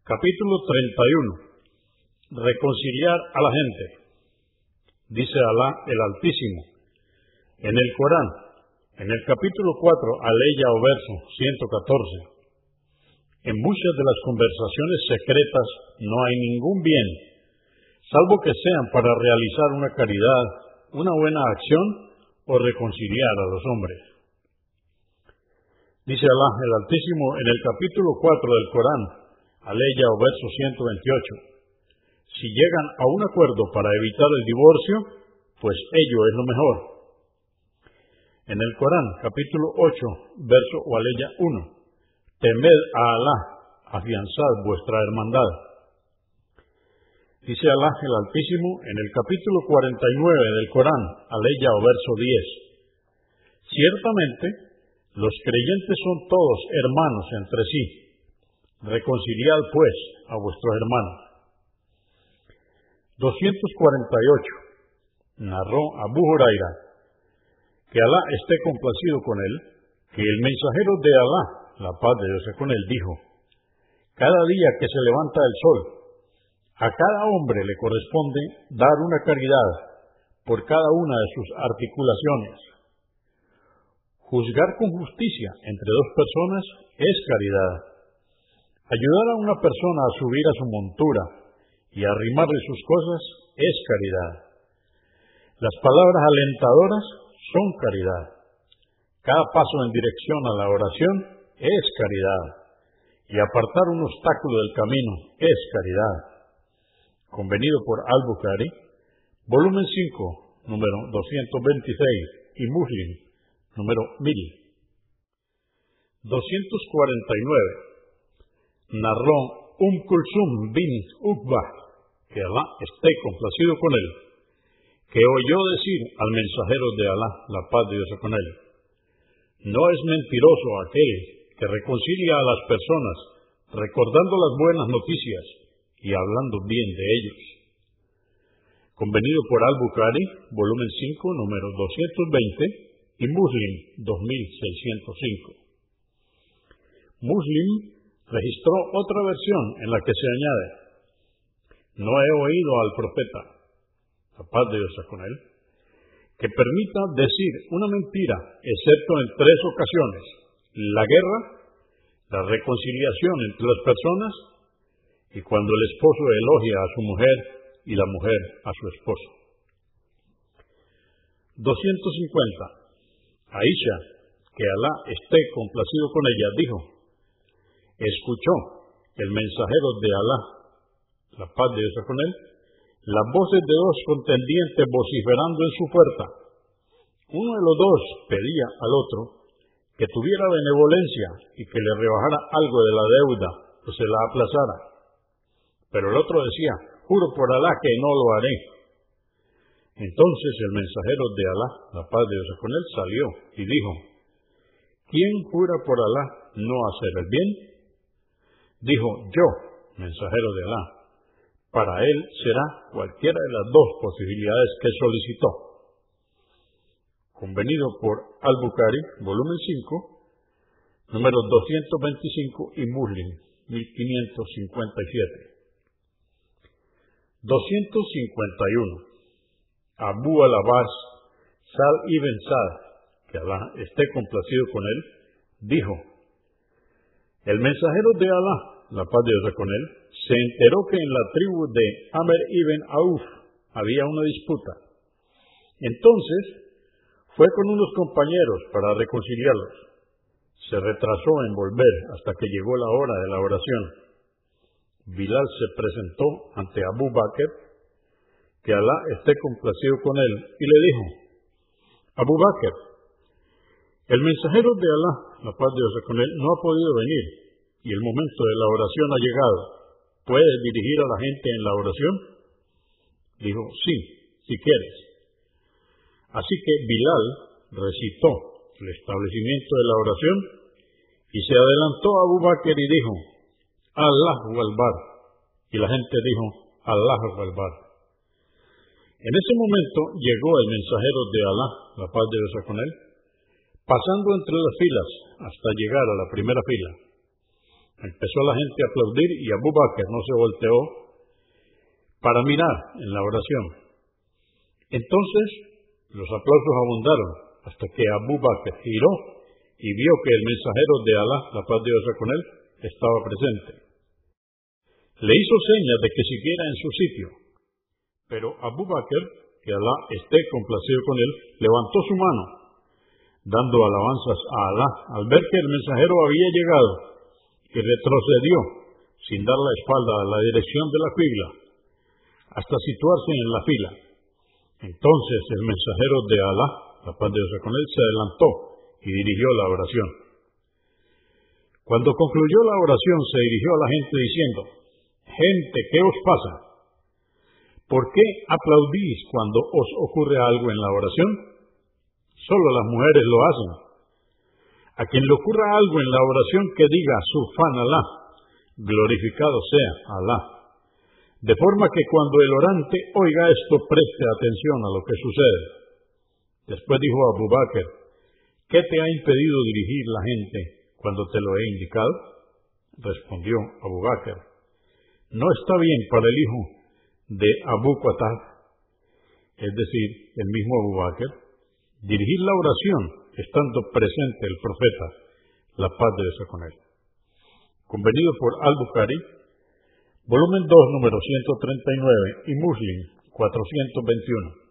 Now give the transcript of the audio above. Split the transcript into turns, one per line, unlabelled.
Capítulo 31. Reconciliar a la gente. Dice Alá el Altísimo. En el Corán, en el capítulo 4, aleya o verso 114. En muchas de las conversaciones secretas no hay ningún bien, salvo que sean para realizar una caridad, una buena acción o reconciliar a los hombres. Dice Alá el Altísimo en el capítulo 4 del Corán, aleya o verso 128. Si llegan a un acuerdo para evitar el divorcio, pues ello es lo mejor. En el Corán, capítulo 8, verso o aleya 1. Temed a Alá, afianzad vuestra hermandad. Dice Alá el Altísimo en el capítulo 49 del Corán, aleya o verso 10. Ciertamente, los creyentes son todos hermanos entre sí. Reconciliad pues a vuestros hermanos. 248. Narró Abu Huraira que Alá esté complacido con él, que el mensajero de Alá, la paz de Dios con él, dijo, cada día que se levanta el sol, a cada hombre le corresponde dar una caridad por cada una de sus articulaciones. Juzgar con justicia entre dos personas es caridad. Ayudar a una persona a subir a su montura y arrimarle sus cosas es caridad. Las palabras alentadoras son caridad. Cada paso en dirección a la oración es caridad. Y apartar un obstáculo del camino es caridad. Convenido por Al-Bukhari, volumen 5, número 226, y Muslim, número 1000. 249. Narró Um Kulsum bin Uqba, que Alá esté complacido con él, que oyó decir al mensajero de Alá, la paz de Dios con él, no es mentiroso aquel que reconcilia a las personas recordando las buenas noticias y hablando bien de ellos. Convenido por Al-Bukhari, volumen 5, número 220, y Muslim, 2605. Muslim registró otra versión en la que se añade, no he oído al profeta, la paz de Dios con él, que permita decir una mentira, excepto en tres ocasiones, la guerra, la reconciliación entre las personas y cuando el esposo elogia a su mujer y la mujer a su esposo. 250. Aisha, que Alá esté complacido con ella, dijo, escuchó el mensajero de Alá, la paz de Dios con él, las voces de dos contendientes vociferando en su puerta. Uno de los dos pedía al otro que tuviera benevolencia y que le rebajara algo de la deuda o se la aplazara. Pero el otro decía, juro por Alá que no lo haré. Entonces el mensajero de Alá, la paz de Dios con él, salió y dijo, ¿quién jura por Alá no hacer el bien? Dijo, yo, mensajero de Alá, para él será cualquiera de las dos posibilidades que solicitó. Convenido por Al-Bukhari, volumen 5, números 225 y Muslim, 1557. 251. Abu al-Abbas, Sal ibn Sa'd, que Alá esté complacido con él, dijo, el mensajero de Alá, la paz de Dios con él, se enteró que en la tribu de Amr ibn Auf había una disputa. Entonces fue con unos compañeros para reconciliarlos. Se retrasó en volver hasta que llegó la hora de la oración. Bilal se presentó ante Abu Bakr, que Alá esté complacido con él, y le dijo, Abu Bakr, el mensajero de Alá, la paz de Dios con él, no ha podido venir, y el momento de la oración ha llegado. ¿Puedes dirigir a la gente en la oración? Dijo, sí, si quieres. Así que Bilal recitó el establecimiento de la oración y se adelantó a Abu Bakr y dijo, Allahu Akbar. Y la gente dijo, Allahu Akbar. En ese momento llegó el mensajero de Alá, la paz de Dios con él, pasando entre las filas hasta llegar a la primera fila. Empezó la gente a aplaudir y Abu Bakr no se volteó para mirar en la oración. Entonces los aplausos abundaron hasta que Abu Bakr giró y vio que el mensajero de Alá, la paz de Dios con él, estaba presente. Le hizo señas de que siguiera en su sitio, pero Abu Bakr, que Alá esté complacido con él, levantó su mano, dando alabanzas a Alá al ver que el mensajero había llegado y retrocedió sin dar la espalda a la dirección de la fila, hasta situarse en la fila. Entonces el mensajero de Alá, la paz de Dios con él, se adelantó y dirigió la oración. Cuando concluyó la oración se dirigió a la gente diciendo, Gente, ¿qué os pasa? ¿Por qué aplaudís cuando os ocurre algo en la oración? Solo las mujeres lo hacen. A quien le ocurra algo en la oración que diga, Sufan Alá, glorificado sea Alá. De forma que cuando el orante oiga esto preste atención a lo que sucede. Después dijo Abu Bakr, ¿qué te ha impedido dirigir la gente cuando te lo he indicado? Respondió Abu Bakr, no está bien para el hijo de Abu Qatar, es decir, el mismo Abu Bakr, dirigir la oración estando presente el profeta, la paz de Dios con él. Convenido por Al-Bukhari, volumen 2, número 139 y Muslim 421.